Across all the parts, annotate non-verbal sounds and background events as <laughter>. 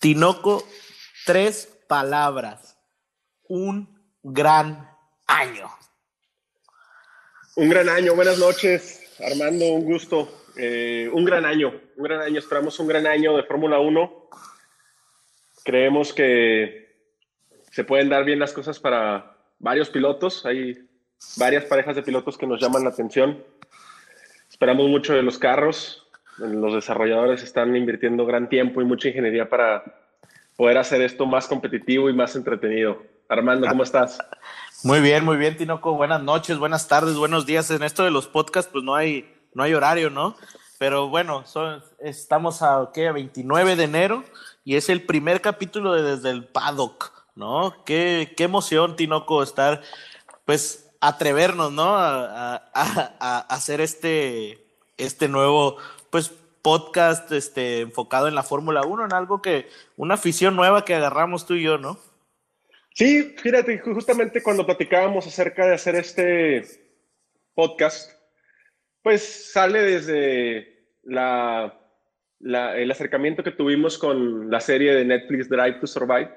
Tinoco, tres palabras. Un gran año. Un gran año, buenas noches, Armando, un gusto. Eh, un gran año, un gran año, esperamos un gran año de Fórmula 1. Creemos que se pueden dar bien las cosas para varios pilotos, hay varias parejas de pilotos que nos llaman la atención. Esperamos mucho de los carros, los desarrolladores están invirtiendo gran tiempo y mucha ingeniería para poder hacer esto más competitivo y más entretenido. Armando, ¿cómo estás? Muy bien, muy bien, Tinoco. Buenas noches, buenas tardes, buenos días. En esto de los podcasts, pues no hay, no hay horario, ¿no? Pero bueno, estamos a ¿qué? 29 de enero y es el primer capítulo de Desde el Paddock, ¿no? Qué, qué emoción, Tinoco, estar, pues, atrevernos, ¿no? A, a, a hacer este, este nuevo pues podcast este, enfocado en la Fórmula 1, en algo que, una afición nueva que agarramos tú y yo, ¿no? Sí, fíjate, justamente cuando platicábamos acerca de hacer este podcast, pues sale desde la, el acercamiento que tuvimos con la serie de Netflix Drive to Survive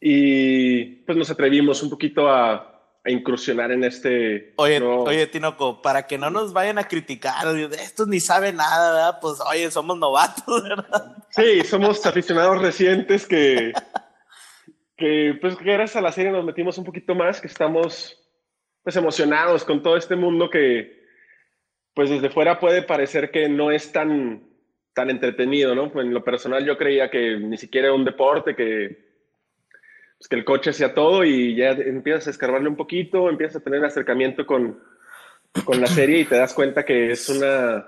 y pues nos atrevimos un poquito a, a incursionar en este. Oye, oye, Tinoco, para que no nos vayan a criticar, estos ni saben nada, ¿verdad? Pues oye, somos novatos, <laughs> ¿verdad? Sí, somos aficionados recientes que, que pues gracias a la serie nos metimos un poquito más, que estamos pues emocionados con todo este mundo que pues desde fuera puede parecer que no es tan, tan entretenido, ¿no? En lo personal yo creía que ni siquiera era un deporte, que pues, que el coche sea todo y ya empiezas a escarbarle un poquito, empiezas a tener acercamiento con, con la serie y te das cuenta que es una,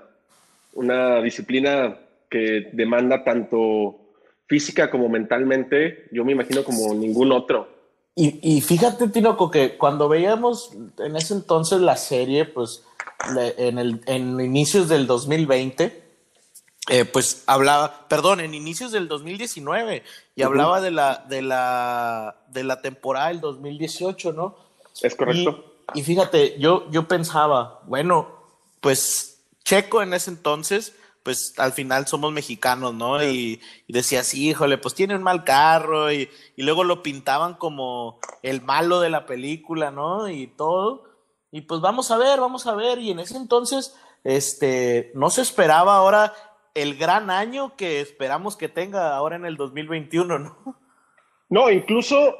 una disciplina que demanda tanto física como mentalmente, yo me imagino como ningún otro. Y, fíjate, Tinoco, que cuando veíamos en ese entonces la serie, pues en, el, en inicios del 2020, eh, pues hablaba, perdón, en inicios del 2019 y hablaba de la, de, la, de la temporada del 2018, ¿no? Es correcto. Y, fíjate, yo, yo pensaba, bueno, pues Checo en ese entonces, pues al final somos mexicanos, ¿no? Y, y decías, híjole, pues tiene un mal carro y, y luego lo pintaban como el malo de la película, ¿no? Y todo. Y pues vamos a ver, vamos a ver. Y en ese entonces, este, no se esperaba ahora el gran año que esperamos que tenga ahora en el 2021, ¿no? No, incluso,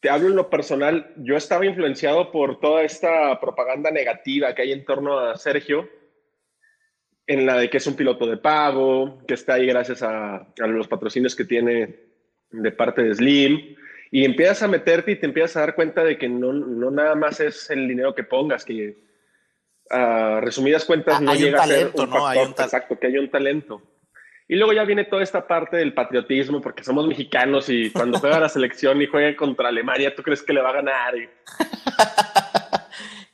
te hablo en lo personal, yo estaba influenciado por toda esta propaganda negativa que hay en torno a Sergio, en la de que es un piloto de pago, que está ahí gracias a, los patrocinios que tiene de parte de Slim, y empiezas a meterte y te empiezas a dar cuenta de que no, no nada más es el dinero que pongas, que a resumidas cuentas, ah, no llega a ser un factor exacto, que hay un talento. Y luego ya viene toda esta parte del patriotismo, porque somos mexicanos y cuando juega la selección y juega contra Alemania, ¿tú crees que le va a ganar? <laughs>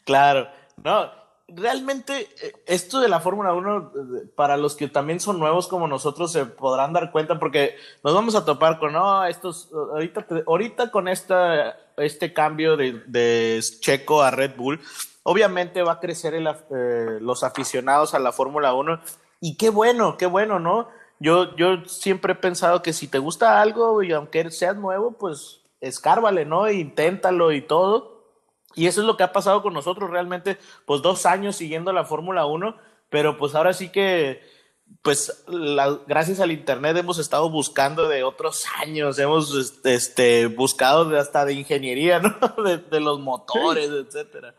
claro, no, realmente eh, esto de la Fórmula 1, para los que también son nuevos como nosotros, se podrán dar cuenta porque nos vamos a topar con, no, estos, ahorita, ahorita con esta, este cambio de, de Checo a Red Bull, obviamente va a crecer eh, los aficionados a la Fórmula 1 y qué bueno, qué bueno, ¿no? Yo, yo siempre he pensado que si te gusta algo y aunque seas nuevo, pues escárvale, ¿no? Inténtalo y todo. Y eso es lo que ha pasado con nosotros realmente, pues dos años siguiendo la Fórmula 1, pero pues ahora sí que, pues gracias al Internet hemos estado buscando de otros años, hemos este, buscado hasta de ingeniería, <laughs> ¿no? De, los motores, etcétera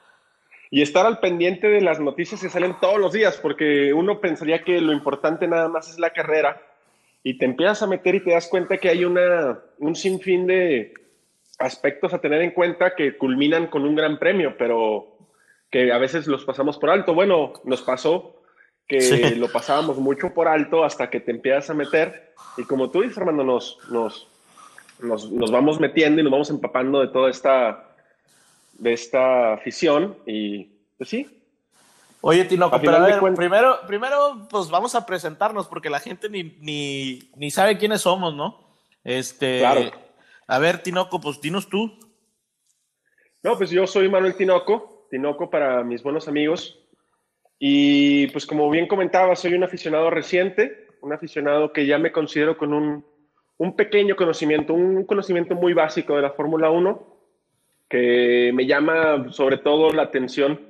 y estar al pendiente de las noticias que salen todos los días, porque uno pensaría que lo importante nada más es la carrera y te empiezas a meter y te das cuenta que hay una, un sinfín de aspectos a tener en cuenta que culminan con un gran premio, pero que a veces los pasamos por alto. Bueno, nos pasó que lo pasábamos mucho por alto hasta que te empiezas a meter y como tú dices, Armando, nos, nos, nos, nos vamos metiendo y nos vamos empapando de toda esta de esta afición y pues sí. Oye, Tinoco, pero a ver, primero, primero, pues vamos a presentarnos porque la gente ni, ni, ni sabe quiénes somos, ¿no? Este, claro. A ver, Tinoco, pues dinos tú. No, pues yo soy Manuel Tinoco, Tinoco para mis buenos amigos. Y pues como bien comentaba, soy un aficionado reciente, un aficionado que ya me considero con un, un pequeño conocimiento, un conocimiento muy básico de la Fórmula 1, que me llama sobre todo la atención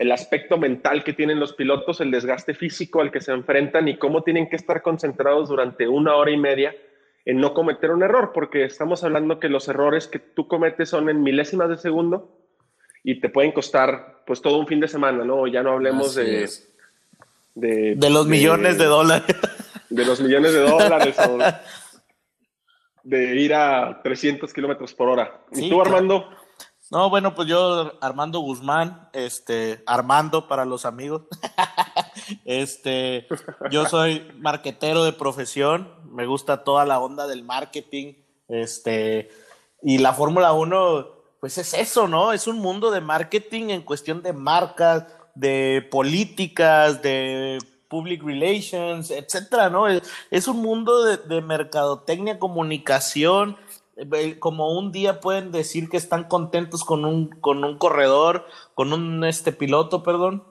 el aspecto mental que tienen los pilotos, el desgaste físico al que se enfrentan y cómo tienen que estar concentrados durante una hora y media en no cometer un error, porque estamos hablando que los errores que tú cometes son en milésimas de segundo y te pueden costar pues todo un fin de semana, ¿no? Ya no hablemos de, de, de... los millones de dólares. De los millones de dólares o <laughs> de ir a 300 kilómetros por hora. ¿Y tú, Armando? No, bueno, pues yo, Armando Guzmán, este, Armando para los amigos. <laughs> este, yo soy marquetero de profesión, me gusta toda la onda del marketing, este, y la Fórmula 1, pues es eso, ¿no? Es un mundo de marketing en cuestión de marcas, de políticas, de public relations, etcétera, ¿no? Es, un mundo de, de mercadotecnia, comunicación, como un día pueden decir que están contentos con un, con un corredor, con un este piloto, perdón.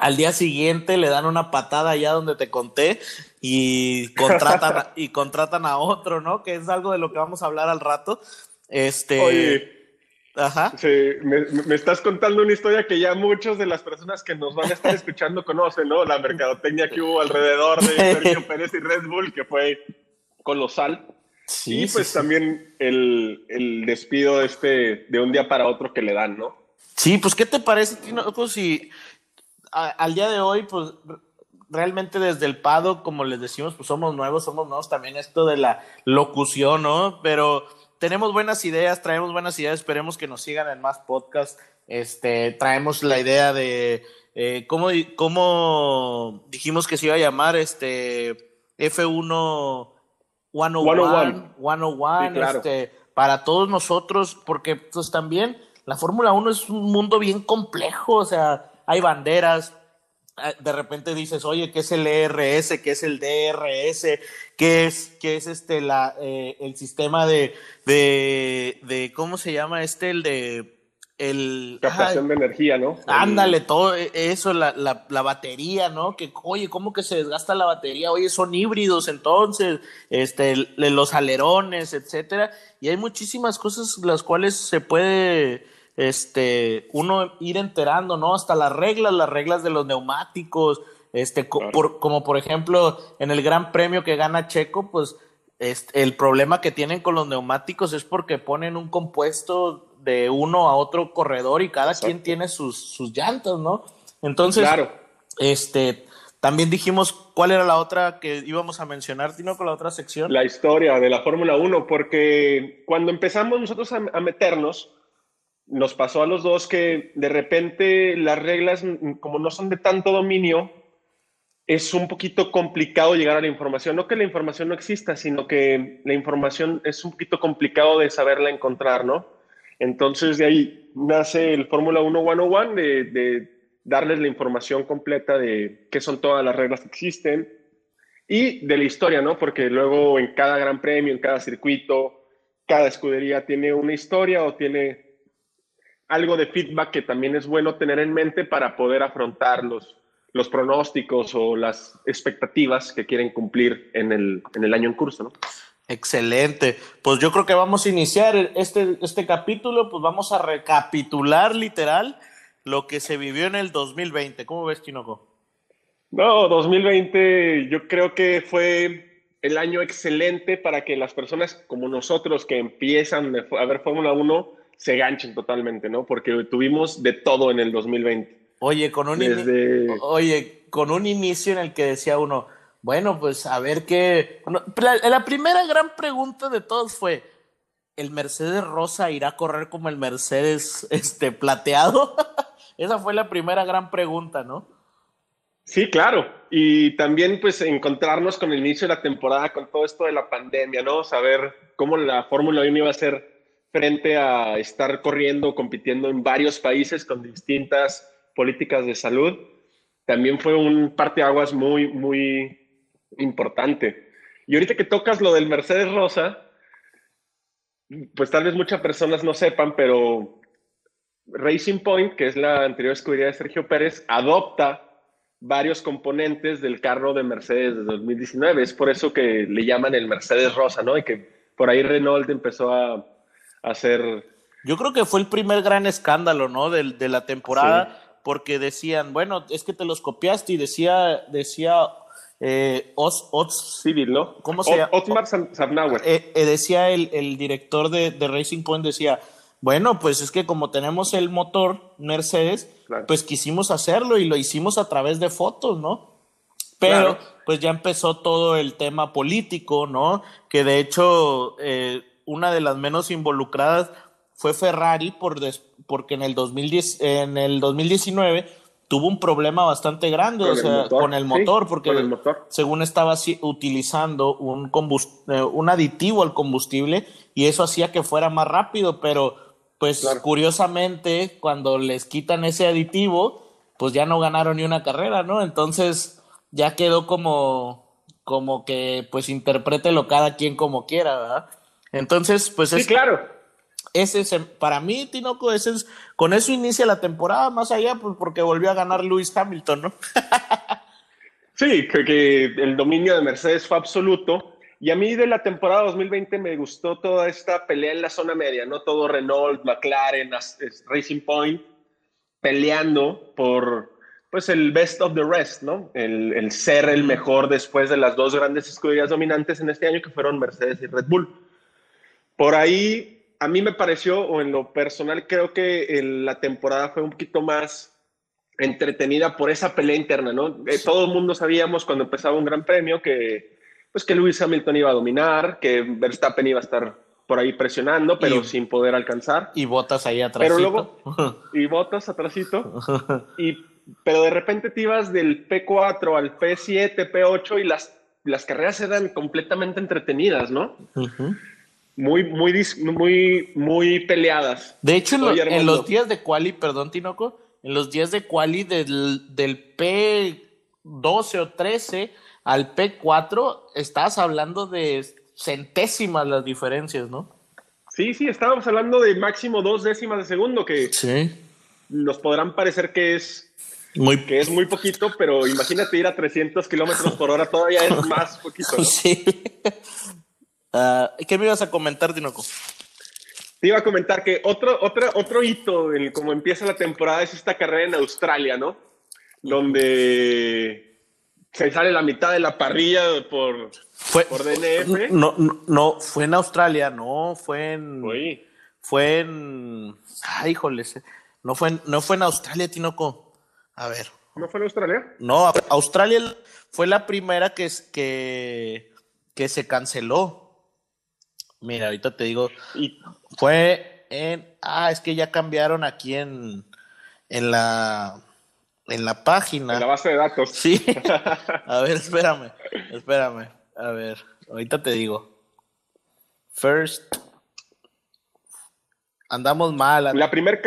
Al día siguiente le dan una patada allá donde te conté y contratan, y contratan a otro, ¿no? Que es algo de lo que vamos a hablar al rato. Este. Oye. Ajá. Sí, me, estás contando una historia que ya muchas de las personas que nos van a estar escuchando conocen, ¿no? La mercadotecnia que hubo alrededor de <laughs> Sergio Pérez y Red Bull, que fue colosal. Sí, y pues también el, el, despido este de un día para otro que le dan, ¿no? Sí, pues ¿qué te parece, Tino? Pues, si al día de hoy, pues realmente desde el Pado, como les decimos, pues somos nuevos, somos nuevos también esto de la locución, ¿no? Pero tenemos buenas ideas, traemos buenas ideas, esperemos que nos sigan en más podcasts. Este, traemos la idea de eh, cómo, cómo dijimos que se iba a llamar este F1 101, 101, este, para todos nosotros, porque pues también la Fórmula 1 es un mundo bien complejo, o sea, hay banderas, ah, de repente dices, oye, ¿qué es el ERS? ¿Qué es el DRS? ¿Qué es, qué es este, la, eh, el sistema de, de, de, ¿cómo se llama este? El de el captación de energía, ¿no? Ándale, todo e, eso, la, la, la, batería, ¿no? Que, oye, ¿cómo que se desgasta la batería? Oye, son híbridos, entonces, este, los alerones, etcétera. Y hay muchísimas cosas las cuales se puede, este, uno ir enterando, ¿no? Hasta las reglas, las reglas de los neumáticos, este, como por ejemplo, en el Gran Premio que gana Checo, pues, este, el problema que tienen con los neumáticos es porque ponen un compuesto de uno a otro corredor y cada quien tiene sus, sus llantas, ¿no? Entonces, claro. este, también dijimos cuál era la otra que íbamos a mencionar, Tino, con la otra sección. La historia de la Fórmula 1, porque cuando empezamos nosotros a, a, meternos, nos pasó a los dos que de repente las reglas, como no son de tanto dominio, es un poquito complicado llegar a la información. No que la información no exista, sino que la información es un poquito complicado de saberla encontrar, ¿no? Entonces de ahí nace el Fórmula 1 101 de, de darles la información completa de qué son todas las reglas que existen y de la historia, ¿no? Porque luego en cada gran premio, en cada circuito, cada escudería tiene una historia o tiene algo de feedback que también es bueno tener en mente para poder afrontar los, los pronósticos o las expectativas que quieren cumplir en el, en el año en curso, ¿no? Excelente. Pues yo creo que vamos a iniciar este, este capítulo, pues vamos a recapitular literal lo que se vivió en el 2020. ¿Cómo ves, Chinoco? No, 2020 yo creo que fue el año excelente para que las personas como nosotros que empiezan a ver Fórmula 1 se ganchen totalmente, ¿no? Porque tuvimos de todo en el 2020. Oye, con un, Oye, con un inicio en el que decía uno, bueno, pues a ver qué. la, primera gran pregunta de todos fue: ¿el Mercedes Rosa irá a correr como el Mercedes este, plateado? <laughs> Esa fue la primera gran pregunta, ¿no? Sí, claro. Y también, pues, encontrarnos con el inicio de la temporada, con todo esto de la pandemia, ¿no? Saber cómo la Fórmula 1 iba a ser frente a estar corriendo, compitiendo en varios países con distintas políticas de salud. También fue un parteaguas muy, muy importante. Y ahorita que tocas lo del Mercedes Rosa, pues tal vez muchas personas no sepan, pero Racing Point, que es la anterior escudería de Sergio Pérez, adopta varios componentes del carro de Mercedes de 2019. Es por eso que le llaman el Mercedes Rosa, ¿no? Y que por ahí Renault empezó a, hacer... Yo creo que fue el primer gran escándalo, ¿no? De, de la temporada, porque decían, bueno, es que te los copiaste y decía, decía eh, Civil, ¿no? ¿Cómo se llama? Otmar eh, eh, decía el, el director de, de, Racing Point, decía, bueno, pues es que como tenemos el motor Mercedes, pues quisimos hacerlo y lo hicimos a través de fotos, ¿no? Pero pues ya empezó todo el tema político, ¿no? Que de hecho eh, una de las menos involucradas fue Ferrari por porque en el, 2010, en el 2019 tuvo un problema bastante grande con, o sea, el, con el motor, porque según estaba utilizando un, eh, un aditivo al combustible y eso hacía que fuera más rápido, pero pues curiosamente cuando les quitan ese aditivo, pues ya no ganaron ni una carrera, ¿no? Entonces ya quedó como como que pues interprételo cada quien como quiera, ¿verdad? Entonces, pues sí, claro ese es, para mí, Tinoco, ese es, con eso inicia la temporada, más allá, pues porque volvió a ganar Lewis Hamilton, ¿no? sí, que, que el dominio de Mercedes fue absoluto. Y a mí de la temporada 2020 me gustó toda esta pelea en la zona media, ¿no? Todo Renault, McLaren, Racing Point, peleando por, pues, el best of the rest, ¿no? El, el ser el mejor después de las dos grandes escuderías dominantes en este año, que fueron Mercedes y Red Bull. Por ahí a mí me pareció, o en lo personal, creo que la temporada fue un poquito más entretenida por esa pelea interna, ¿no? Eh, todo el mundo sabíamos cuando empezaba un gran premio que, pues, que Lewis Hamilton iba a dominar, que Verstappen iba a estar por ahí presionando, pero sin poder alcanzar. Y botas ahí atrás. Pero luego, <laughs> y botas atrásito. <laughs> y, pero de repente te ibas del P4 al P7, P8 y las, las carreras eran completamente entretenidas, ¿no? Muy, muy, muy, muy peleadas. De hecho, en, los días de quali, perdón, Tinoco, en los días de quali del, del P12 o 13 al P4, estabas hablando de centésimas las diferencias, ¿no? Sí, sí, estábamos hablando de máximo dos décimas de segundo, que sí. nos podrán parecer que es muy... que es muy poquito, pero imagínate ir a 300 kilómetros por hora, todavía es <laughs> más poquito. Sí. Uh, ¿Qué me ibas a comentar, Dinoco? Te iba a comentar que otro, otro, otro hito en cómo empieza la temporada es esta carrera en Australia, ¿no? Donde se sale la mitad de la parrilla por, fue, por DNF. No, no, fue en Australia, no, fue en. Fue en. Ay, híjoles. No fue, no fue en Australia, Tinoco. A ver. ¿No fue en Australia? No, Australia fue la primera que, que, que se canceló. Mira, ahorita te digo, fue en, ah, es que ya cambiaron aquí en, en la, en la página. En la base de datos. Sí. <laughs> A ver, espérame, espérame. A ver, ahorita te digo. First. Andamos mal. La primera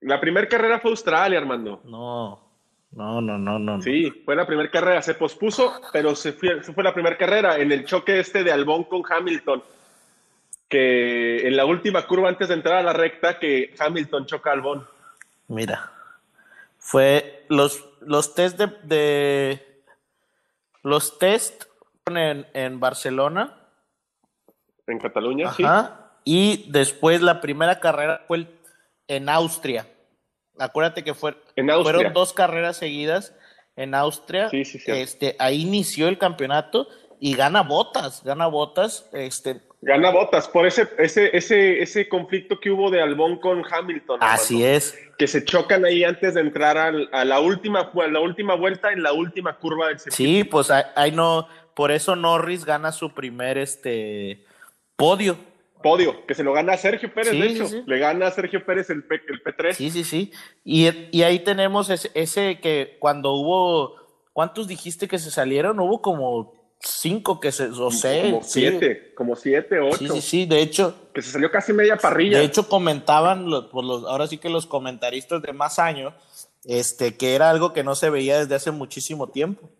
la primer carrera fue Australia, Armando. No. No, no, no, no. Sí, fue la primera carrera. Se pospuso, pero se fue, se fue la primera carrera en el choque este de Albón con Hamilton que en la última curva antes de entrar a la recta que Hamilton choca al Albon. Mira, fue los, los test de, los test en, en Barcelona. En Cataluña, Ajá, Y después la primera carrera fue en Austria. Acuérdate que fue, fueron dos carreras seguidas en Austria. Sí, sí, sí. Este, ahí inició el campeonato y gana botas, gana botas. Este, Gana botas por ese, ese, ese, ese conflicto que hubo de Albón con Hamilton. Así es. Que se chocan ahí antes de entrar a la última, la última vuelta en la última curva del circuito. Sí, pues ahí no, por eso Norris gana su primer este podio. Podio, que se lo gana a Sergio Pérez, de hecho. Le gana a Sergio Pérez el, P, el P3. Sí, sí, sí. Y, y ahí tenemos ese, ese que cuando hubo, ¿cuántos dijiste que se salieron? Hubo como cinco que se, o seis. Como siete, como siete, ocho. Sí, sí, sí, de hecho. Que se salió casi media parrilla. De hecho, comentaban, los, los, ahora sí que los comentaristas de más años, este, que era algo que no se veía desde hace muchísimo tiempo.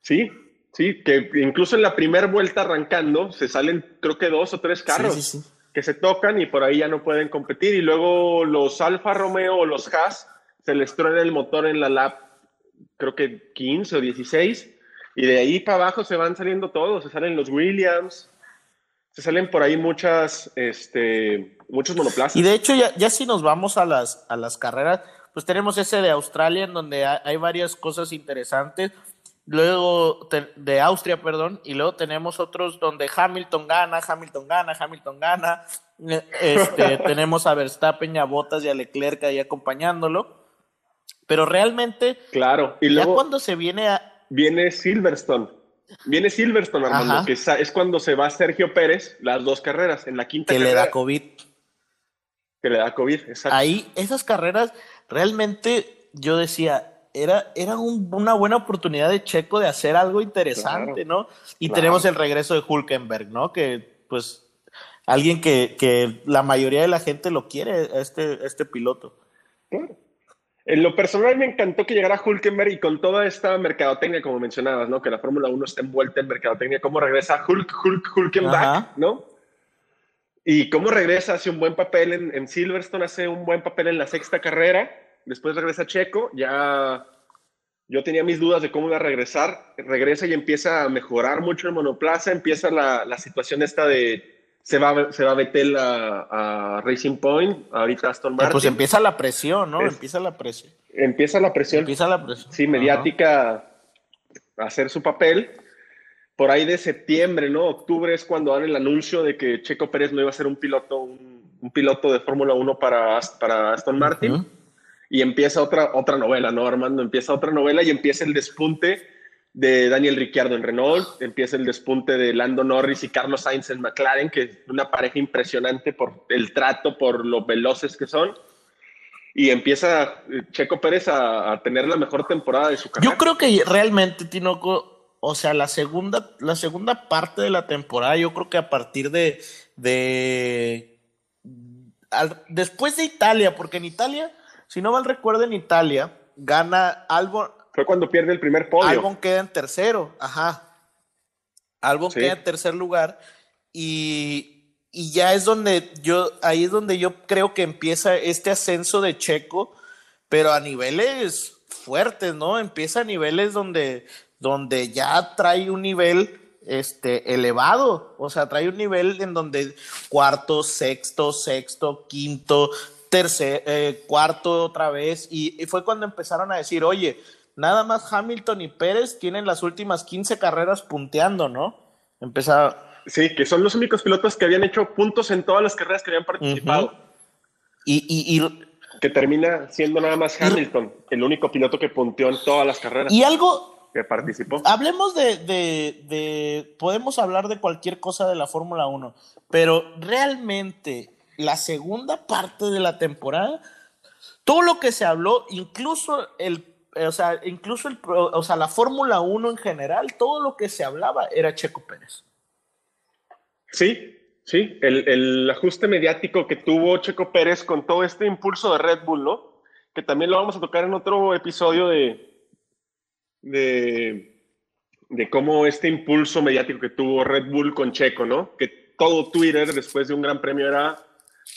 Sí, sí, que incluso en la primera vuelta arrancando se salen, creo que dos o tres carros que se tocan y por ahí ya no pueden competir. Y luego los Alfa Romeo o los Haas se les truena el motor en la lap creo que 15 o 16, y de ahí para abajo se van saliendo todos, se salen los Williams, se salen por ahí muchas, este, muchos monoplazas. Y de hecho, ya, ya si nos vamos a las, a las carreras, pues tenemos ese de Australia, en donde hay varias cosas interesantes. Luego de Austria, perdón, y luego tenemos otros donde Hamilton gana, Hamilton gana, Hamilton gana. Eh, este, <laughs> tenemos a Verstappen, a Bottas y a Leclerc ahí acompañándolo. Pero realmente, claro, y luego ya cuando se viene a... Viene Silverstone. Viene Silverstone, Armando, que es cuando se va Sergio Pérez las dos carreras, en la quinta que le da COVID. Que le da COVID, exacto. Ahí, esas carreras, realmente yo decía, era, era una buena oportunidad de Checo de hacer algo interesante, ¿no? Y tenemos el regreso de Hulkenberg, ¿no? Que pues alguien que, que, la mayoría de la gente lo quiere, este, este piloto. En lo personal me encantó que llegara Hulkenberg y con toda esta mercadotecnia, como mencionabas, ¿no? Que la Fórmula 1 está envuelta en mercadotecnia, cómo regresa Hulk, Hulk, Hulkenberg, ¿no? Y cómo regresa, hace un buen papel en, en Silverstone, hace un buen papel en la sexta carrera después regresa Checo, ya yo tenía mis dudas de cómo iba a regresar, regresa y empieza a mejorar mucho el monoplaza, empieza la, la situación esta de se va, se va a Betel a, Racing Point, ahorita Aston eh, Martin. Pues empieza la presión, ¿no? empieza la presión. Empieza la presión. Empieza la presión. Sí, mediática a hacer su papel. Por ahí de septiembre, ¿no? Octubre es cuando dan el anuncio de que Checo Pérez no iba a ser un piloto, un, piloto de Fórmula 1 para, para Aston Martin y empieza otra, otra novela, ¿no, Armando? Empieza otra novela y empieza el despunte de Daniel Ricciardo en Renault, empieza el despunte de Lando Norris y Carlos Sainz en McLaren, que es una pareja impresionante por el trato, por lo veloces que son. Y empieza Checo Pérez a, tener la mejor temporada de su carrera. Yo creo que realmente, Tinoco, o sea, la segunda, la segunda parte de la temporada, yo creo que a partir de, de después de Italia, porque en Italia si no mal recuerdo, en Italia gana Albon. Fue cuando pierde el primer podio. Albon queda en tercero, ajá. Albon queda en tercer lugar y, y, ya es donde yo, ahí es donde yo creo que empieza este ascenso de Checo, pero a niveles fuertes, ¿no? Empieza a niveles donde, donde ya trae un nivel este, elevado, o sea, trae un nivel en donde cuarto, sexto, sexto, quinto, tercer, eh, cuarto otra vez, y, fue cuando empezaron a decir, oye, nada más Hamilton y Pérez tienen las últimas 15 carreras punteando, ¿no? Empezaba. Sí, que son los únicos pilotos que habían hecho puntos en todas las carreras que habían participado. y, y, que termina siendo nada más Hamilton, el único piloto que punteó en todas las carreras. Y algo que participó. Hablemos de, de, de, podemos hablar de cualquier cosa de la Fórmula 1, pero realmente la segunda parte de la temporada, todo lo que se habló, incluso el o sea, incluso el, o sea, la Fórmula 1 en general, todo lo que se hablaba era Checo Pérez. Sí, sí, el, el, ajuste mediático que tuvo Checo Pérez con todo este impulso de Red Bull, ¿no? Que también lo vamos a tocar en otro episodio de, de, de cómo este impulso mediático que tuvo Red Bull con Checo, ¿no? Que todo Twitter después de un gran premio era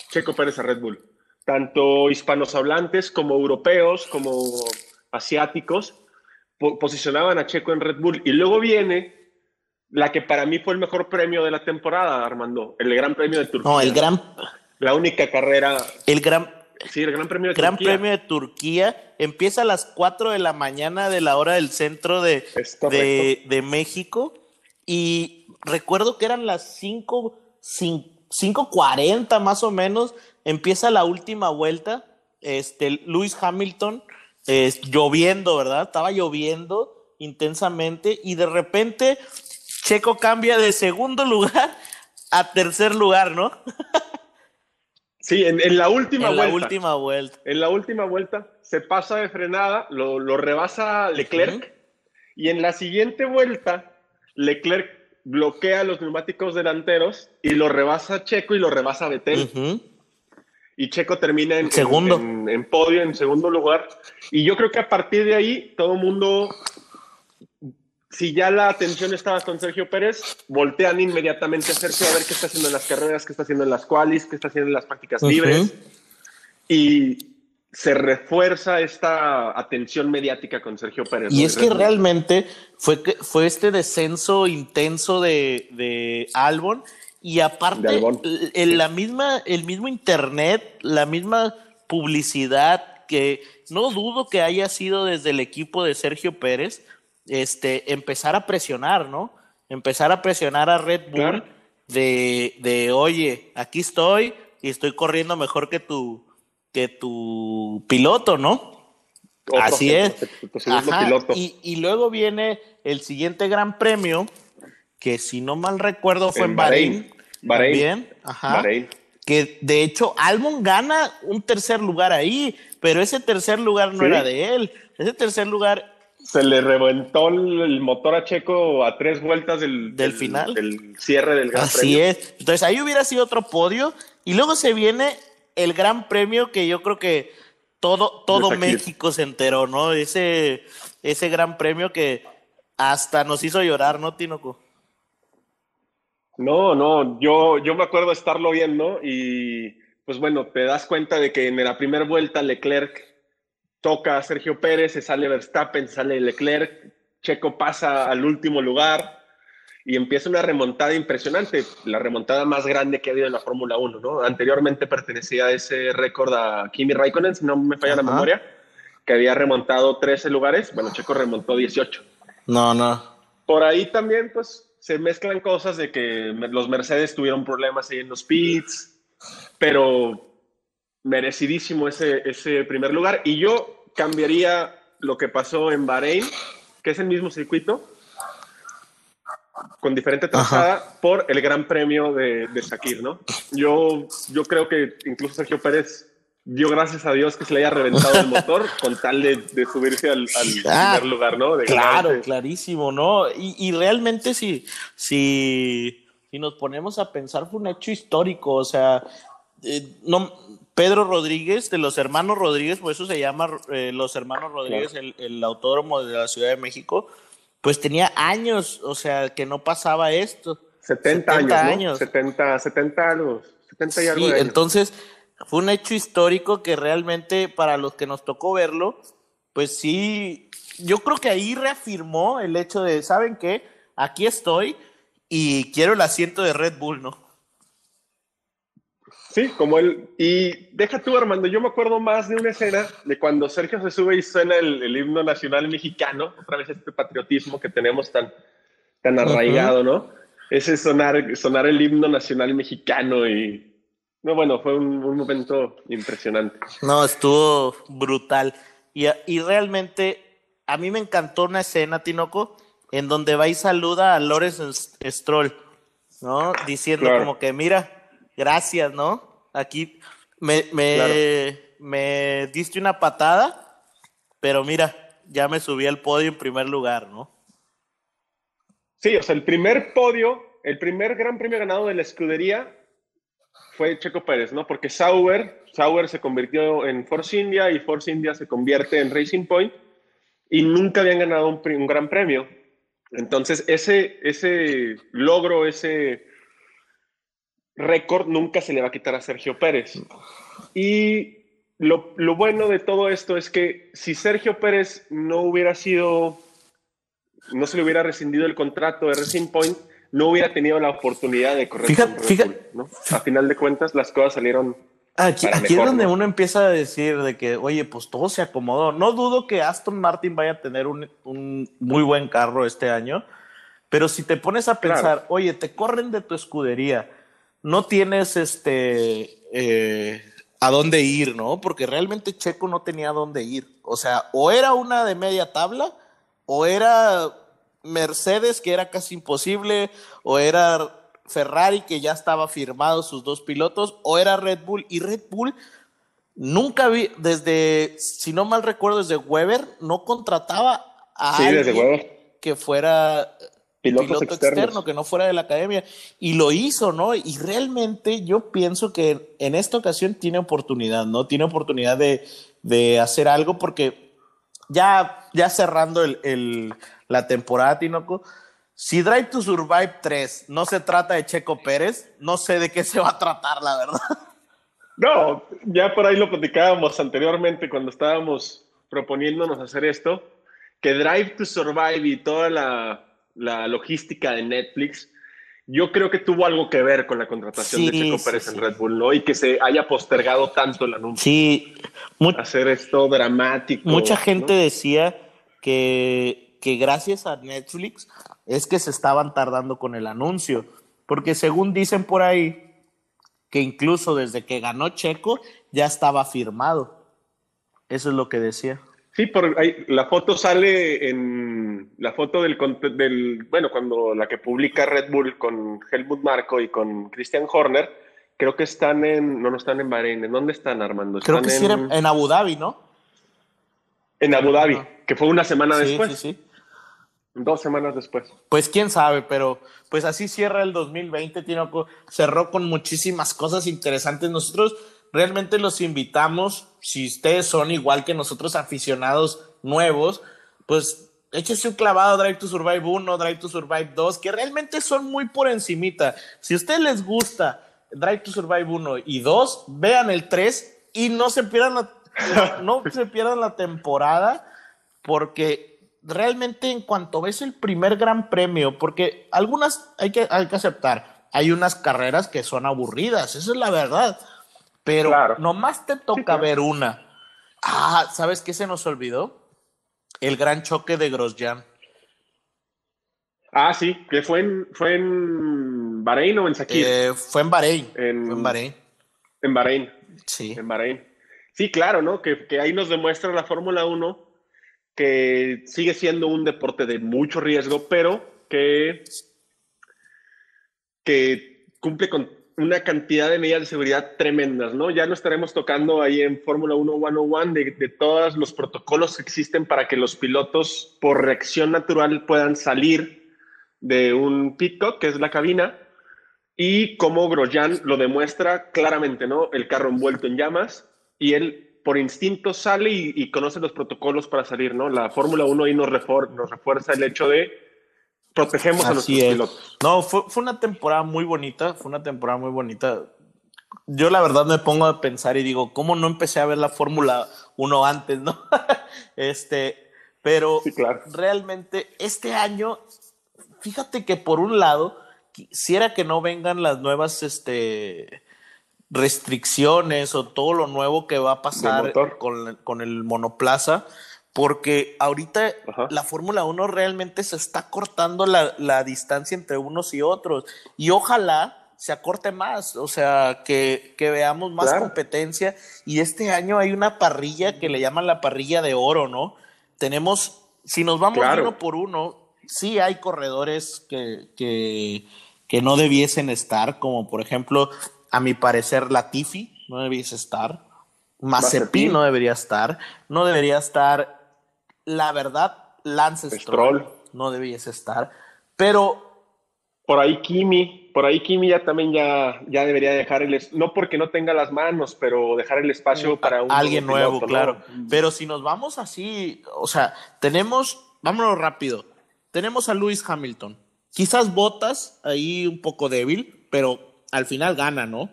Checo Pérez a Red Bull. Tanto hispanos hablantes como europeos, como asiáticos, posicionaban a Checo en Red Bull. Y luego viene la que para mí fue el mejor premio de la temporada, Armando, el Gran Premio de Turquía. No, el gran... La única carrera... El gran... Sí, el Gran Premio de gran Turquía. Premio de Turquía empieza a las 4 de la mañana de la hora del centro de, de, de, México y recuerdo que eran las 5, 5 5.40 más o menos, empieza la última vuelta, este, Lewis Hamilton, lloviendo, ¿verdad? Estaba lloviendo intensamente y de repente Checo cambia de segundo lugar a tercer lugar, ¿no? <laughs> sí, en, la última en vuelta. La última vuelta. En la última vuelta se pasa de frenada, lo, rebasa Leclerc y en la siguiente vuelta Leclerc bloquea los neumáticos delanteros y lo rebasa Checo y lo rebasa Betel. Y Checo termina en, segundo. En, podio, en segundo lugar. Y yo creo que a partir de ahí todo el mundo, si ya la atención estaba con Sergio Pérez, voltean inmediatamente a Sergio a ver qué está haciendo en las carreras, qué está haciendo en las qualis, qué está haciendo en las prácticas libres. Y se refuerza esta atención mediática con Sergio Pérez. Y es que realmente fue, fue este descenso intenso de, de Albon y aparte en la misma, el mismo internet, la misma publicidad que no dudo que haya sido desde el equipo de Sergio Pérez, este, empezar a presionar, ¿no? Empezar a presionar a Red Bull de, de, oye, aquí estoy y estoy corriendo mejor que tu, que tu piloto, ¿no? Así es. Y, y, luego viene el siguiente gran premio, que si no mal recuerdo fue en, Bahrein. Bahrein. Ajá. Que de hecho Albon gana un tercer lugar ahí, pero ese tercer lugar no era de él. Ese tercer lugar se le reventó el motor a Checo a tres vueltas del, del, final. Del cierre del Gran Así Premio. es. Entonces ahí hubiera sido otro podio. Y luego se viene el Gran Premio que yo creo que todo, todo México se enteró, ¿no? Ese, ese Gran Premio que hasta nos hizo llorar, ¿no, Tinoco? No, no, yo, yo me acuerdo estarlo viendo y pues bueno, te das cuenta de que en la primera vuelta Leclerc toca a Sergio Pérez, se sale Verstappen, sale Leclerc, Checo pasa al último lugar y empieza una remontada impresionante, la remontada más grande que ha habido en la Fórmula 1, ¿no? Anteriormente pertenecía a ese récord a Kimi Raikkonen, si no me falla la memoria, que había remontado 13 lugares, bueno, Checo remontó 18. No, no. Por ahí también, pues, se mezclan cosas de que los Mercedes tuvieron problemas ahí en los pits, pero merecidísimo ese, ese primer lugar. Y yo cambiaría lo que pasó en Bahrein, que es el mismo circuito, con diferente trazada, por el Gran Premio de, de Shakir, ¿no? Yo, yo creo que incluso Sergio Pérez dio gracias a Dios que se le haya reventado el motor <laughs> con tal de, subirse al, ah, primer lugar, ¿no? claro, clarísimo, ¿no? Y, y realmente si, si, si, nos ponemos a pensar fue un hecho histórico, o sea, eh, no, Pedro Rodríguez, de los hermanos Rodríguez, por eso se llama eh, los hermanos Rodríguez, el, autódromo de la Ciudad de México, pues tenía años, o sea, que no pasaba esto. 70, años, 70, 70 algo, 70 y algo. Sí, entonces fue un hecho histórico que realmente para los que nos tocó verlo, pues sí, yo creo que ahí reafirmó el hecho de, ¿saben qué? Aquí estoy y quiero el asiento de Red Bull, ¿no? Sí, como él. Y deja tú, Armando, yo me acuerdo más de una escena de cuando Sergio se sube y suena el, himno nacional mexicano, otra vez este patriotismo que tenemos tan, tan arraigado, ¿no? Ese sonar, sonar el himno nacional mexicano y. No, bueno, fue un, momento impresionante. No, estuvo brutal. Y, y, realmente a mí me encantó una escena, Tinoco, en donde va y saluda a Lorenz Stroll, ¿no? Diciendo como que, mira, gracias, ¿no? Aquí me, me, diste una patada, pero mira, ya me subí al podio en primer lugar, ¿no? Sí, o sea, el primer podio, el primer gran premio ganado de la escudería fue Checo Pérez, ¿no? Porque Sauber, Sauber se convirtió en Force India y Force India se convierte en Racing Point y nunca habían ganado un, gran premio. Entonces, ese, ese logro, ese, récord nunca se le va a quitar a Sergio Pérez. Y lo, bueno de todo esto es que si Sergio Pérez no hubiera sido, no se le hubiera rescindido el contrato de Racing Point, no hubiera tenido la oportunidad de correr. Fíjate, fíjate. A final de cuentas, las cosas salieron. Aquí, aquí es donde uno empieza a decir de que, oye, pues todo se acomodó. No dudo que Aston Martin vaya a tener un, muy buen carro este año, pero si te pones a pensar, oye, te corren de tu escudería, no tienes este eh, a dónde ir, ¿no? Porque realmente Checo no tenía a dónde ir. O sea, o era una de media tabla, o era Mercedes, que era casi imposible, o era Ferrari, que ya estaba firmado sus dos pilotos, o era Red Bull. Y Red Bull nunca vi, desde, si no mal recuerdo, desde Weber, no contrataba a alguien que fuera piloto externo que no fuera de la academia y lo hizo, ¿no? Y realmente yo pienso que en esta ocasión tiene oportunidad, ¿no? Tiene oportunidad de, de hacer algo porque ya, ya cerrando el, la temporada, Tinoco, si Drive to Survive 3 no se trata de Checo Pérez, no sé de qué se va a tratar, la verdad. No, ya por ahí lo platicábamos anteriormente cuando estábamos proponiéndonos hacer esto, que Drive to Survive y toda la, la logística de Netflix, yo creo que tuvo algo que ver con la contratación de Checo Pérez en Red Bull, ¿no? Y que se haya postergado tanto el anuncio. Sí, hacer esto dramático. Mucha gente decía que, que gracias a Netflix es que se estaban tardando con el anuncio, porque según dicen por ahí, que incluso desde que ganó Checo ya estaba firmado. Eso es lo que decía. Sí, por ahí, la foto sale en la foto del, del, bueno, cuando la que publica Red Bull con Helmut Marco y con Christian Horner, creo que están en, no, no están en Bahrein, ¿en dónde están Armando? creo que en, sí en Abu Dhabi, ¿no? En Abu Dhabi, que fue una semana después. Sí, sí. Dos semanas después. Pues quién sabe, pero pues así cierra el 2020, Tinoco. Cerró con muchísimas cosas interesantes. Nosotros realmente los invitamos, si ustedes son igual que nosotros aficionados nuevos, pues échese un clavado Drive to Survive 1, Drive to Survive 2, que realmente son muy por encimita. Si a ustedes les gusta Drive to Survive 1 y 2, vean el 3 y no se pierdan la, <laughs> no, se pierdan la temporada porque realmente en cuanto ves el primer gran premio, porque algunas hay que, hay que aceptar, hay unas carreras que son aburridas, esa es la verdad. Pero nomás te toca ver una. Ah, ¿sabes qué se nos olvidó? El gran choque de Grosjean. Ah, sí, que fue en, fue en Bahrein o en Sakir. Eh, fue en Bahrein. En, en Bahrein. En Bahrein. Sí. En Bahrein. Sí, claro, ¿no? Que, que ahí nos demuestra la Fórmula 1 que sigue siendo un deporte de mucho riesgo, pero que, que cumple con una cantidad de medidas de seguridad tremendas, ¿no? Ya no estaremos tocando ahí en Fórmula 1 101 de, de todos los protocolos que existen para que los pilotos por reacción natural puedan salir de un pitcock, que es la cabina, y como Grosjean lo demuestra claramente, ¿no? El carro envuelto en llamas y él por instinto sale y, conoce los protocolos para salir, ¿no? La Fórmula 1 ahí nos, nos refuerza el hecho de protegemos a nuestros pilotos. No, fue, una temporada muy bonita, fue una temporada muy bonita. Yo la verdad me pongo a pensar y digo, ¿cómo no empecé a ver la Fórmula 1 antes, no? <laughs> este, pero realmente este año, fíjate que por un lado, quisiera que no vengan las nuevas este, restricciones o todo lo nuevo que va a pasar con, con el monoplaza porque ahorita la Fórmula 1 realmente se está cortando la, distancia entre unos y otros. Y ojalá se acorte más, o sea, que, veamos más competencia. Y este año hay una parrilla que le llaman la parrilla de oro, ¿no? Tenemos, si nos vamos uno por uno, sí hay corredores que, que, no debiesen estar, como por ejemplo, a mi parecer, Latifi no debiese estar. Mazepin no debería estar. No debería estar la verdad, Lance Stroll, no debiese estar, pero... Por ahí Kimi, por ahí Kimi ya también ya, ya debería dejar el... No porque no tenga las manos, pero dejar el espacio mm, para un... Alguien nuevo, claro. Pero si nos vamos así, o sea, tenemos, vámonos rápido, tenemos a Lewis Hamilton. Quizás Botas ahí un poco débil, pero al final gana, ¿no?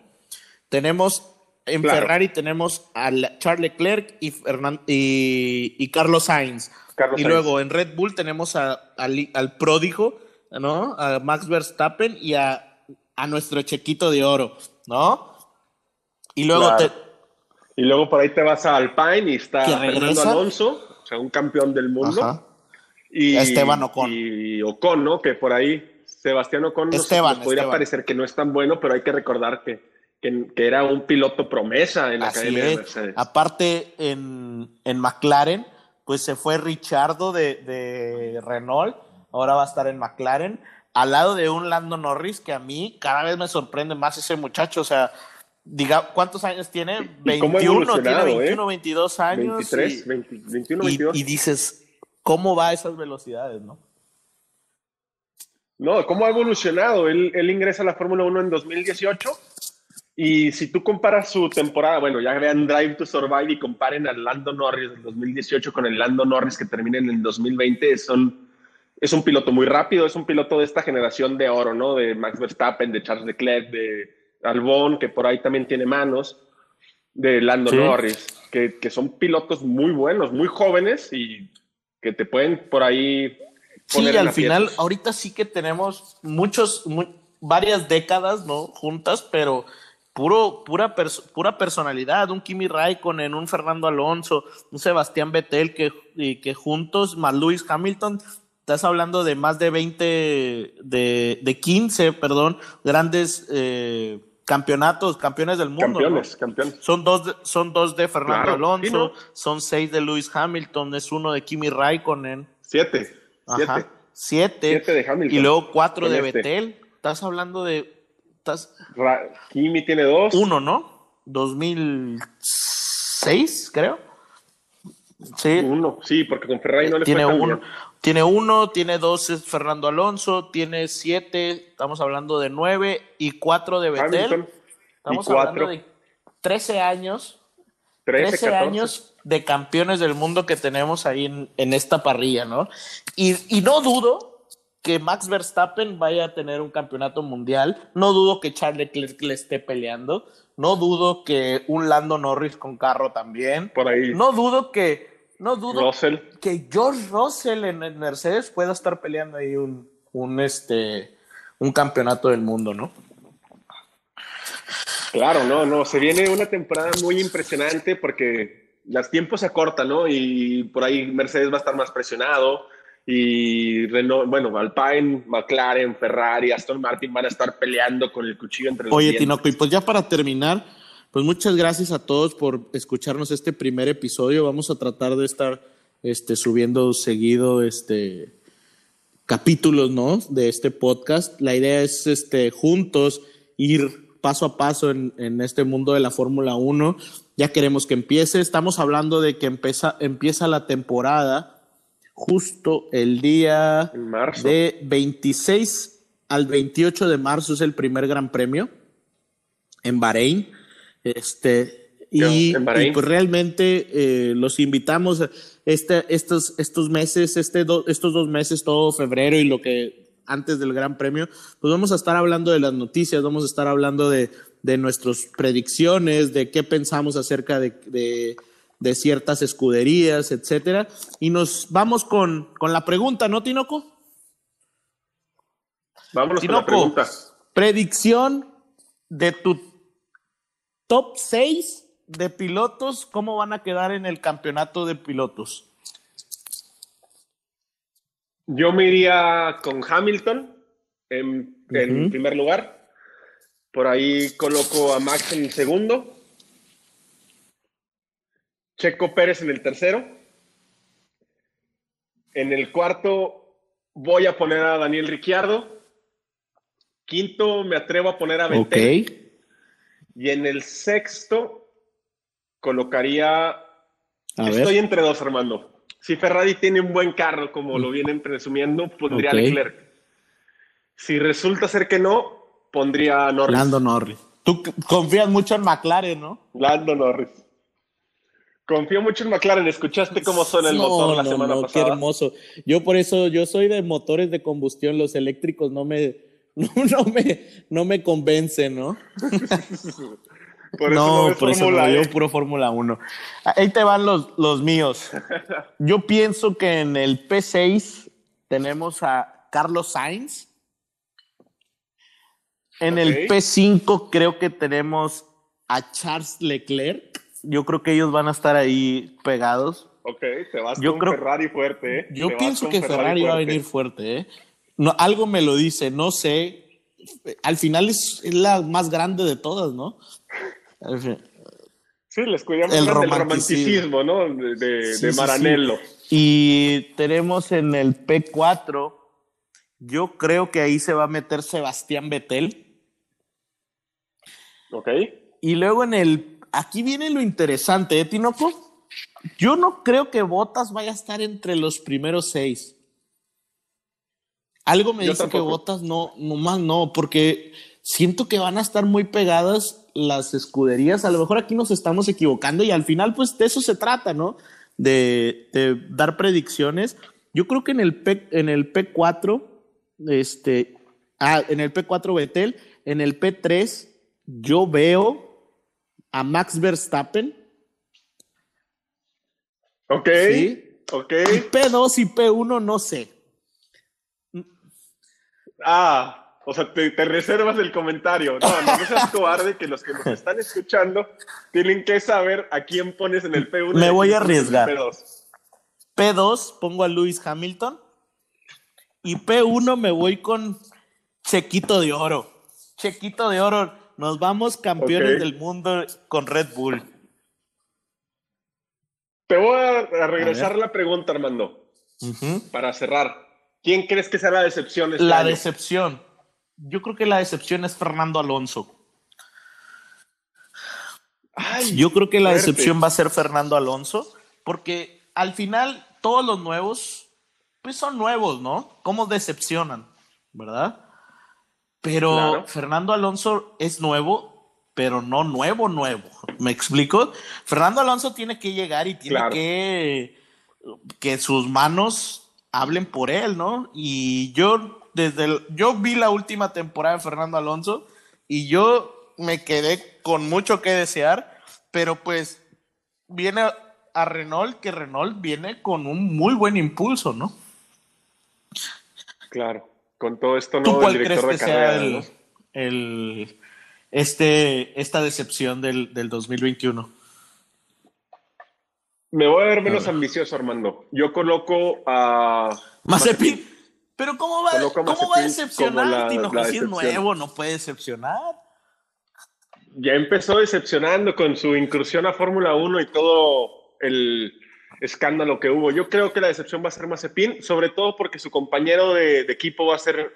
Tenemos en Ferrari tenemos a Charles Leclerc y, y, Carlos Sainz. y luego en Red Bull tenemos a, al pródigo, ¿no? A Max Verstappen y a, nuestro chequito de oro, ¿no? Y luego Y luego por ahí te vas a Alpine y está Fernando Alonso, o sea, un campeón del mundo. Y Esteban Ocon. Y Ocon, ¿no? Que por ahí Sebastián Ocon Esteban, podría parecer que no es tan bueno, pero hay que recordar que que, era un piloto promesa en la Academia de Mercedes. Aparte, en, en, McLaren, pues se fue Richardo de, de, Renault, ahora va a estar en McLaren, al lado de un Lando Norris que a mí cada vez me sorprende más ese muchacho, o sea, diga, ¿cuántos años tiene? 21, tiene 21, 22 años. 23, 21, 22. Y, dices, ¿cómo va a esas velocidades, no? No, ¿cómo ha evolucionado? Él, él ingresa a la Fórmula 1 en 2018 y si tú comparas su temporada, bueno, ya vean Drive to Survive y comparen al Lando Norris del 2018 con el Lando Norris que termina en el 2020, son, es un piloto muy rápido, es un piloto de esta generación de oro, ¿no? De Max Verstappen, de Charles Leclerc, de Albon, que por ahí también tiene manos. de Lando Norris, que, que, son pilotos muy buenos, muy jóvenes y que te pueden por ahí. Poner sí, al final, ahorita sí que tenemos muchos, varias décadas, ¿no? Juntas, pero puro, pura, pura personalidad, un Kimi Raikkonen, un Fernando Alonso, un Sebastián Vettel, que, y que juntos, más Lewis Hamilton, estás hablando de más de 20, de, de 15, perdón, grandes eh, campeonatos, campeones del mundo. Campeones, campeones. Son dos, de, son dos de Fernando Alonso, son seis de Lewis Hamilton, es uno de Kimi Raikkonen. Siete. Ajá, siete. siete. de Hamilton. Y luego cuatro de este. Vettel. Estás hablando de Kimi tiene dos. Uno, ¿no? 2006, creo. Sí. Uno, sí, porque con Ferrari no le tiene uno. Tiene uno, tiene dos Fernando Alonso, tiene siete, estamos hablando de nueve y cuatro de Betel. Estamos hablando de 13 años. 13, años de campeones del mundo que tenemos ahí en, en esta parrilla, ¿no? Y, y no dudo que Max Verstappen vaya a tener un campeonato mundial. No dudo que Charles Leclerc le esté peleando. No dudo que un Lando Norris con carro también. Por ahí. No dudo que. No dudo que George Russell en el Mercedes pueda estar peleando ahí un, un, este, un campeonato del mundo, ¿no? Claro, no, no. Se viene una temporada muy impresionante porque los tiempos se acortan, ¿no? Y por ahí Mercedes va a estar más presionado y Renault, bueno, Alpine, McLaren, Ferrari, Aston Martin van a estar peleando con el cuchillo entre los Oye, Tinoco, y pues ya para terminar, pues muchas gracias a todos por escucharnos este primer episodio. Vamos a tratar de estar este, subiendo seguido este, capítulos, ¿no? De este podcast. La idea es este, juntos ir paso a paso en, en este mundo de la Fórmula 1. Ya queremos que empiece. Estamos hablando de que empieza, empieza la temporada justo el día de 26 al 28 de marzo es el primer gran premio en Bahrein. Este, y, pues realmente eh, los invitamos este, estos, estos meses, este estos dos meses, todo febrero y lo que antes del Gran Premio, pues vamos a estar hablando de las noticias, vamos a estar hablando de, de nuestras predicciones, de qué pensamos acerca de de ciertas escuderías, etcétera. Y nos vamos con, con la pregunta, ¿no, Tinoco? Vámonos con la pregunta. Predicción de tu top 6 de pilotos, ¿cómo van a quedar en el campeonato de pilotos? Yo me iría con Hamilton en, en primer lugar. Por ahí coloco a Max en segundo. Checo Pérez en el tercero. En el cuarto voy a poner a Daniel Ricciardo. Quinto me atrevo a poner a Vettel. Y en el sexto colocaría... estoy entre dos, Armando. Si Ferrari tiene un buen carro, como lo vienen presumiendo, pondría a Leclerc. Si resulta ser que no, pondría a Norris. Lando Norris. Tú confías mucho en McLaren, ¿no? Lando Norris. Confío mucho en McLaren. ¿Escuchaste cómo suena el motor la semana pasada? Qué hermoso. Yo por eso, yo soy de motores de combustión. Los eléctricos no me, <laughs> no, me, no me convencen, ¿no? <laughs> por eso no, por eso no, yo e. puro Fórmula 1. Ahí te van los, los míos. <laughs> Yo pienso que en el P6 tenemos a Carlos Sainz. En el P5 creo que tenemos a Charles Leclerc yo creo que ellos van a estar ahí pegados. Ok, te vas con Ferrari fuerte, ¿eh? Yo pienso que Ferrari, va a venir fuerte, ¿eh? No, algo me lo dice, no sé. Al final es, la más grande de todas, ¿no? Sí, les cuidamos el romanticismo, ¿no? De, Maranello. Y tenemos en el P4, yo creo que ahí se va a meter Sebastián Vettel. Ok. Y luego en el aquí viene lo interesante, ¿eh, Tinoco? Yo no creo que Botas vaya a estar entre los primeros seis. Algo me dice que Botas no, nomás no, porque siento que van a estar muy pegadas las escuderías. A lo mejor aquí nos estamos equivocando y al final, pues de eso se trata, ¿no? De, dar predicciones. Yo creo que en el, P, en el P4, este, ah, en el P4 Betel, en el P3, yo veo a Max Verstappen. Ok. ¿sí? Ok. Y P2 y P1 no sé. Ah, o sea, te, te reservas el comentario. No, no, no seas cobarde, que los que nos están escuchando tienen que saber a quién pones en el P1. Me voy a arriesgar. P2. P2 pongo a Lewis Hamilton. Y P1 me voy con Chequito de Oro. Chequito de Oro. Nos vamos campeones del mundo con Red Bull. Te voy a, regresar A la pregunta, Armando, para cerrar. ¿Quién crees que será la decepción este La año? decepción. Yo creo que la decepción es Fernando Alonso. Ay, Yo creo que la fuerte. decepción va a ser Fernando Alonso, porque al final todos los nuevos, pues son nuevos, ¿no? ¿Cómo decepcionan? ¿Verdad? Pero Claro. Fernando Alonso es nuevo, pero no nuevo, nuevo. ¿Me explico? Fernando Alonso tiene que llegar y tiene Claro. que que sus manos hablen por él, ¿no? Y yo desde el- yo vi la última temporada de Fernando Alonso y yo me quedé con mucho que desear, pero pues viene a- a Renault que Renault viene con un muy buen impulso, ¿no? Claro, con todo esto ¿Tú no cuál crees director que de sea carrera, el, ¿no? el- este esta decepción del, del 2021? Me voy a ver menos A ambicioso, Armando. Yo coloco a Mazepin. Pero ¿cómo va, ¿cómo va a decepcionar, la- es nuevo, no puede decepcionar. ya empezó decepcionando con su incursión a Fórmula 1 y todo el escándalo que hubo. Yo creo que la decepción va a ser Mazepin, sobre todo porque su compañero de, de equipo va a ser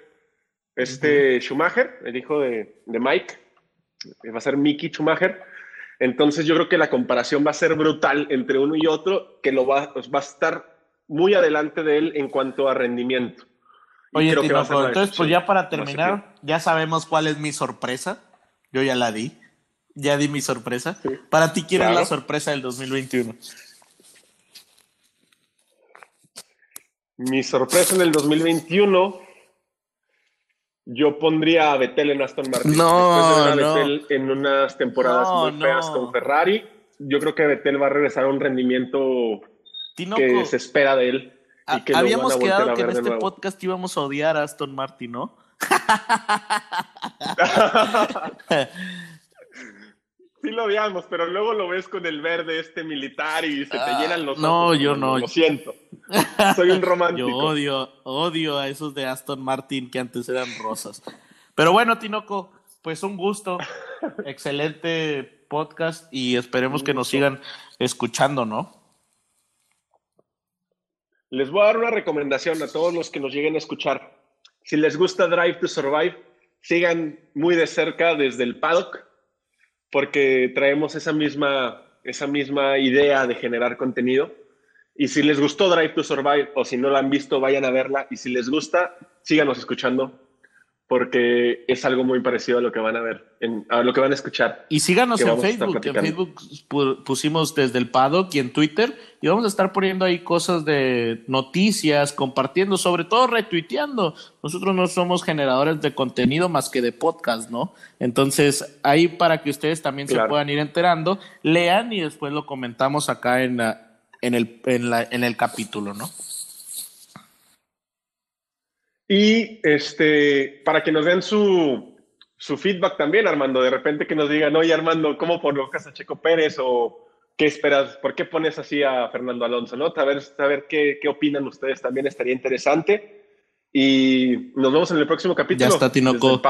este Schumacher, el hijo de, de Mike, va a ser Mickey Schumacher. Entonces yo creo que la comparación va a ser brutal entre uno y otro, que lo va, va a estar muy adelante de él en cuanto a rendimiento. Oye, creo que va a entonces pues ya para terminar, ya sabemos cuál es mi sorpresa. Yo ya la di. Ya di mi sorpresa. Sí. Para ti, ¿quién es la sorpresa del 2021? Mi sorpresa en el 2021, yo pondría a Vettel en Aston Martin. No, de no. Vettel en unas temporadas No, muy feas no. con Ferrari, yo creo que Vettel va a regresar a un rendimiento Tinoco, que se espera de él. a- Y que lo habíamos van a voltear quedado a que en este nuevo. podcast íbamos a odiar a Aston Martin, ¿no? <laughs> <laughs> sí lo odiamos, pero luego lo ves con el verde este militar y se te Ah, llenan los no, ojos. yo hermano, no. Lo siento. Soy un <laughs> romántico. Yo odio, odio a esos de Aston Martin que antes eran rosas. Pero bueno, Tinoco, pues un gusto. <laughs> Excelente podcast y esperemos que nos sigan escuchando, ¿no? Les voy a dar una recomendación a todos los que nos lleguen a escuchar. Si les gusta Drive to Survive, sigan muy de cerca desde el paddock, porque traemos esa misma, esa misma idea de generar contenido. Y si les gustó Drive to Survive, o si no la han visto, vayan a verla. Y si les gusta, síganos escuchando, porque es algo muy parecido a lo que van a ver, en- a lo que van a escuchar. Y síganos en Facebook. En. Facebook pu- pusimos desde el paddock y en Twitter. Y vamos a estar poniendo ahí cosas de noticias, compartiendo, sobre todo retuiteando. Nosotros no somos generadores de contenido más que de podcast, ¿no? Entonces, ahí para que ustedes también se puedan ir enterando, lean y después lo comentamos acá en, la- en, el, en, la- en el capítulo, ¿no? Y este, para que nos den su, su feedback también, Armando, de repente que nos digan, oye Armando, ¿cómo colocas a Checo Pérez? O qué esperas, ¿por qué pones así a Fernando Alonso? ¿no? Saber, saber qué, qué opinan ustedes también estaría interesante. Y nos vemos en el próximo capítulo. Ya está, Tinoco.